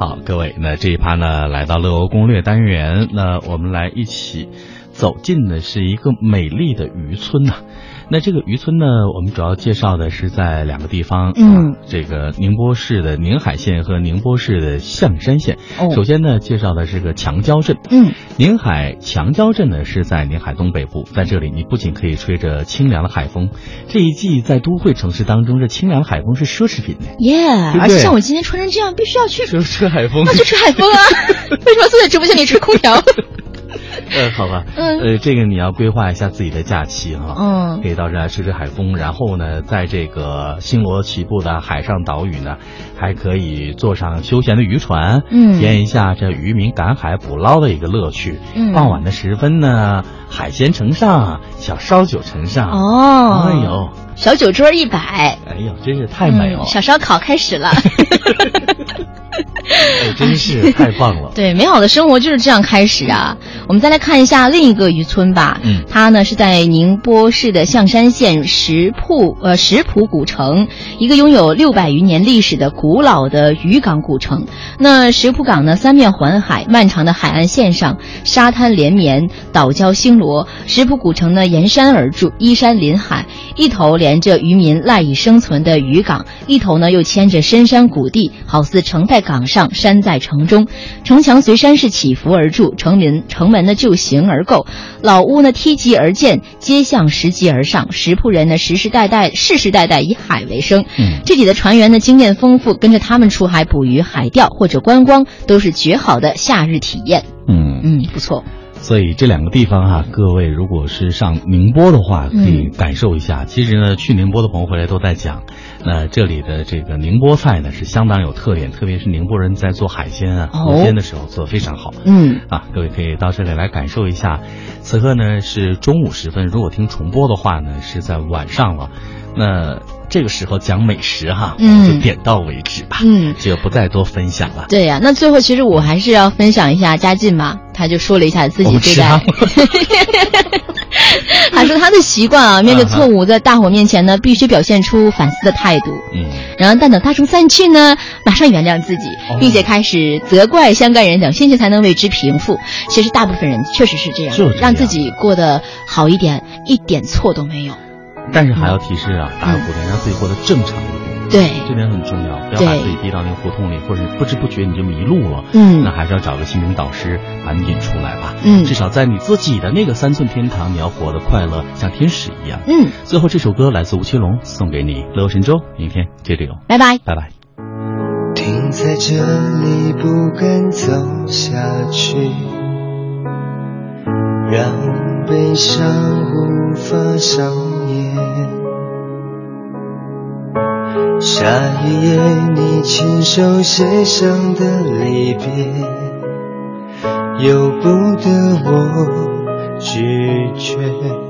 好，各位，那这一趴呢，来到乐欧攻略单元，那我们来一起走进的是一个美丽的渔村呐、那这个渔村呢，我们主要介绍的是在两个地方，嗯啊，这个宁波市的宁海县和宁波市的象山县。哦首先呢，介绍的是个强礁镇。嗯，宁海强礁镇呢是在宁海东北部，在这里你不仅可以吹着清凉的海风，这一季在都会城市当中，这清凉海风是奢侈品呢。耶、而且像我今天穿成这样，必须要去，就是吹海风那就吹海风啊！为什么坐在直播间里吹空调？呃，好吧，嗯呃，这个你要规划一下自己的假期哈，嗯可以到这来吹吹海风，然后呢，在这个星罗棋布的海上岛屿呢，还可以坐上休闲的渔船，嗯体验一下这渔民赶海捕捞的一个乐趣。嗯傍晚的时分呢，海鲜呈上，小烧酒呈上，哦，哎呦，小酒桌一摆，哎呦，真是太美了嗯，小烧烤开始了。哎，真是太棒了。对，美好的生活就是这样开始啊！我们再来看一下另一个渔村吧。嗯它呢是在宁波市的象山县石铺呃石浦古城，一个拥有六百余年历史的古老的渔港古城。那石浦港呢，三面环海，漫长的海岸线上沙滩连绵，岛礁星罗。石浦古城呢沿山而筑，依山临海，一头连着渔民赖以生存的渔港，一头呢又牵着深山谷地，好似城在港上，山在城中。城墙随山势起伏而筑，城门城门呢就形而构，老屋呢梯级而建，街巷拾级而上。石铺人呢世世代代世世代代以海为生，嗯这里的船员呢经验丰富，跟着他们出海捕鱼、海钓或者观光，都是绝好的夏日体验。嗯嗯，不错。所以这两个地方哈、各位如果是上宁波的话，可以嗯感受一下。其实呢，去宁波的朋友回来都在讲，那这里的这个宁波菜呢是相当有特点，特别是宁波人在做海鲜啊、哦河鲜的时候做的非常好。嗯啊，各位可以到这里来感受一下。此刻呢是中午时分，如果听重播的话呢是在晚上了。那这个时候讲美食哈，嗯就点到为止吧，嗯。就不再多分享了。对呀、那最后其实我还是要分享一下嘉靖嘛，他就说了一下自己我对待，他说他的习惯啊，面对错误，在大伙面前呢，必须表现出反思的态度。嗯，然后，但等大众散去呢，马上原谅自己哦，并且开始责怪相干人等，心情才能为之平复。其实大部分人确实是这样，就这样让自己过得好一点，一点错都没有。但是还要提示啊，打个补丁，让自己过得正常一点。对，这点很重要，不要把自己逼到那个胡同里，或者不知不觉你就迷路了。嗯那还是要找个心灵导师把你引出来吧。嗯至少在你自己的那个三寸天堂，你要活得快乐，像天使一样。嗯，最后这首歌来自吴奇隆，送给你，乐游神州，明天接着有，拜拜。拜拜。停在这里不敢走下去，让悲伤无法上下一页你亲手写上的离别，由不得我拒绝。